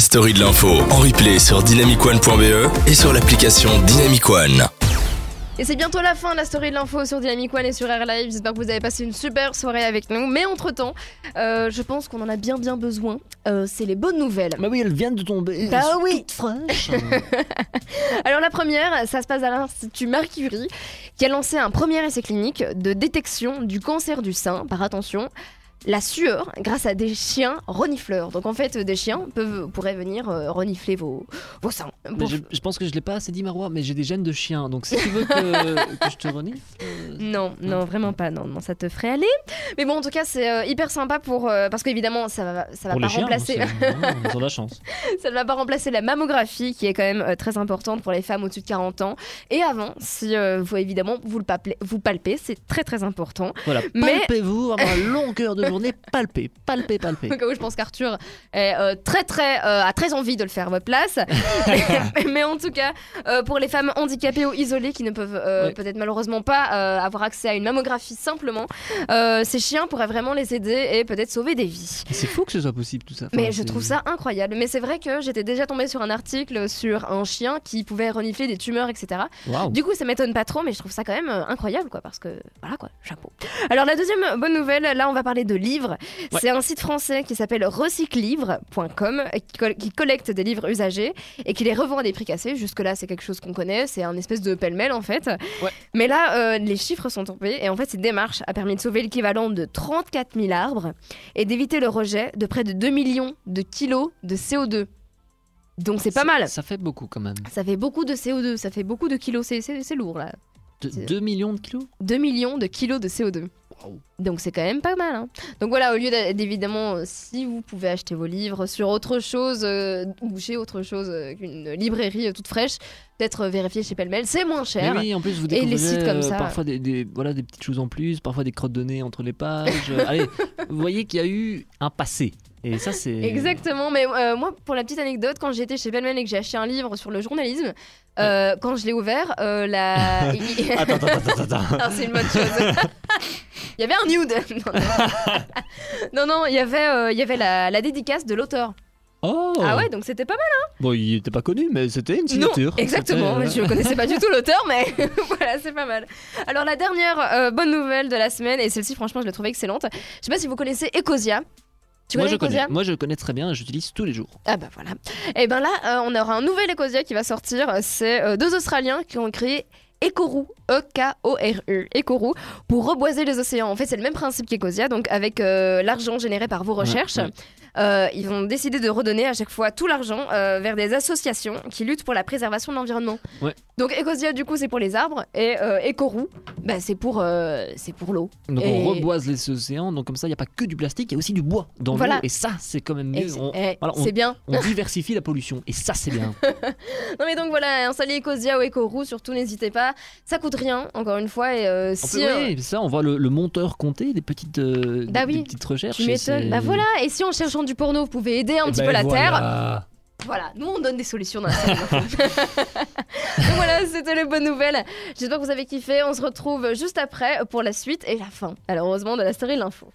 la story de l'info en replay sur dynamicone.be et sur l'application Dynamic One. Et c'est bientôt la fin de la story de l'info sur Dynamic One et sur Air Live. J'espère que vous avez passé une super soirée avec nous. Mais entre temps, je pense qu'on en a bien bien besoin. Euh, c'est les bonnes nouvelles. Bah oui, elles viennent de tomber. Bah elles sont oui. toutes fraîches. Alors la première, ça se passe à l'Institut Mercury, qui a lancé un premier essai clinique de détection du cancer du sein par attention. La sueur grâce à des chiens renifleurs. Donc en fait, des chiens peuvent, pourraient venir euh, renifler vos, vos seins. Pour- je, je pense que je l'ai pas assez dit, Marois, mais j'ai des gènes de chien. Donc si tu veux que, que je te renifle. euh, Non, non, vraiment pas. Non, non, ça te ferait aller. Mais bon, en tout cas, c'est euh, hyper sympa pour parce qu'évidemment, ça va, ça va pour pas les chiens, remplacer, non, ils ont de la chance. ça ne va pas remplacer la mammographie, qui est quand même très importante pour les femmes au-dessus de 40 ans. Et avant, si vous évidemment vous le palpez, vous palpez, c'est très très important. Voilà, Mais- palpez-vous, vraiment, à longueur de journée. Au cas où je pense qu'Arthur est euh, très très euh, a très envie de le faire à votre place. Mais en tout cas, euh, pour les femmes handicapées ou isolées qui ne peuvent euh, Ouais. peut-être malheureusement pas euh, avoir accès à une mammographie simplement, euh, ces chiens pourraient vraiment les aider et peut-être sauver des vies. C'est fou que ce soit possible tout ça. Enfin, Mais je trouve ça incroyable. Mais c'est vrai que j'étais déjà tombée sur un article sur un chien qui pouvait renifler des tumeurs, etc. Du coup, ça m'étonne pas trop, mais je trouve ça quand même incroyable, quoi, parce que voilà, quoi, chapeau. Alors, la deuxième bonne nouvelle, là, on va parler de livres. Ouais. C'est un site français qui s'appelle recyclivre.com qui, col- qui collecte des livres usagés et qui les revend à des prix cassés. Jusque-là, c'est quelque chose qu'on connaît, c'est un espèce de pêle-mêle en fait. Ouais. Mais là, euh, les chiffres sont tombés et en fait, cette démarche a permis de sauver l'équivalent de 34 000 arbres et d'éviter le rejet de près de 2 millions de kilos de CO2. Donc, c'est pas mal. Ça fait beaucoup quand même. Ça fait beaucoup de CO2, ça fait beaucoup de kilos, c'est- lourd là. De- C'est- 2 millions de kilos? 2 millions de kilos de CO2. Donc c'est quand même pas mal. hein. Donc voilà, au lieu d'évidemment, euh, si vous pouvez acheter vos livres sur autre chose, euh, ou chez autre chose euh, qu'une librairie euh, toute fraîche, peut-être vérifier chez Pellemel, c'est moins cher. Mais oui, en plus, vous Et les sites comme ça. parfois des, des- voilà, des petites choses en plus, parfois des crottes de nez entre les pages. Allez, vous voyez qu'il y a eu un passé. Et ça, c'est. Exactement, mais euh, moi, pour la petite anecdote, quand j'étais chez Pellemel et que j'ai acheté un livre sur le journalisme, euh, quand je l'ai ouvert, euh, la... Attends, attends, attends, attends. Ah, c'est une bonne chose. il y avait un nude. non, non, il y avait, euh, il y avait la, la dédicace de l'auteur. Oh Ah ouais, donc c'était pas mal. Bon, il était pas connu, mais c'était une Non, signature. exactement. Euh, Je connaissais pas du tout l'auteur, mais voilà, c'est pas mal. Alors la dernière euh, bonne nouvelle de la semaine, et celle-ci franchement je l'ai trouvée excellente. Je sais pas si vous connaissez Ecosia. Tu Moi je, connais. Ecosia Moi, je connais très bien, j'utilise tous les jours. Ah bah voilà. Et ben là, euh, on aura un nouvel Ecosia qui va sortir. C'est euh, deux Australiens qui ont créé Ecoru, E-K-O-R-U, Ecoru, pour reboiser les océans. En fait, c'est le même principe qu'Ecosia, donc avec euh, l'argent généré par vos recherches. ouais. euh, ils ont décidé de redonner à chaque fois tout l'argent euh, vers des associations qui luttent pour la préservation de l'environnement. Ouais. Donc Ecosia, du coup, c'est pour les arbres, et Ecoru, bah, c'est pour, c'est pour l'eau. Donc Et- on reboise les océans, donc comme ça, il n'y a pas que du plastique, il y a aussi du bois dans Voilà. l'eau. Et ça, c'est quand même mieux. c'est On, eh, voilà, on- c'est bien. on diversifie la pollution. Et ça, c'est bien. Non mais donc voilà, installer Ecosia ou Ecoru, surtout n'hésitez pas. Ça coûte rien, encore une fois. Et euh, si peut- euh, oui, ça, on voit le, le monteur compter des petites, euh, Bah des- oui. des petites recherches. tu m'étonnes. Bah voilà, et si en cherchant du porno, vous pouvez aider un Eh petit ben peu la Terre. voilà. Nous on donne des solutions dans la série. Donc voilà, c'était les bonnes nouvelles. J'espère que vous avez kiffé. On se retrouve juste après pour la suite et la fin, malheureusement, de la série L'Info.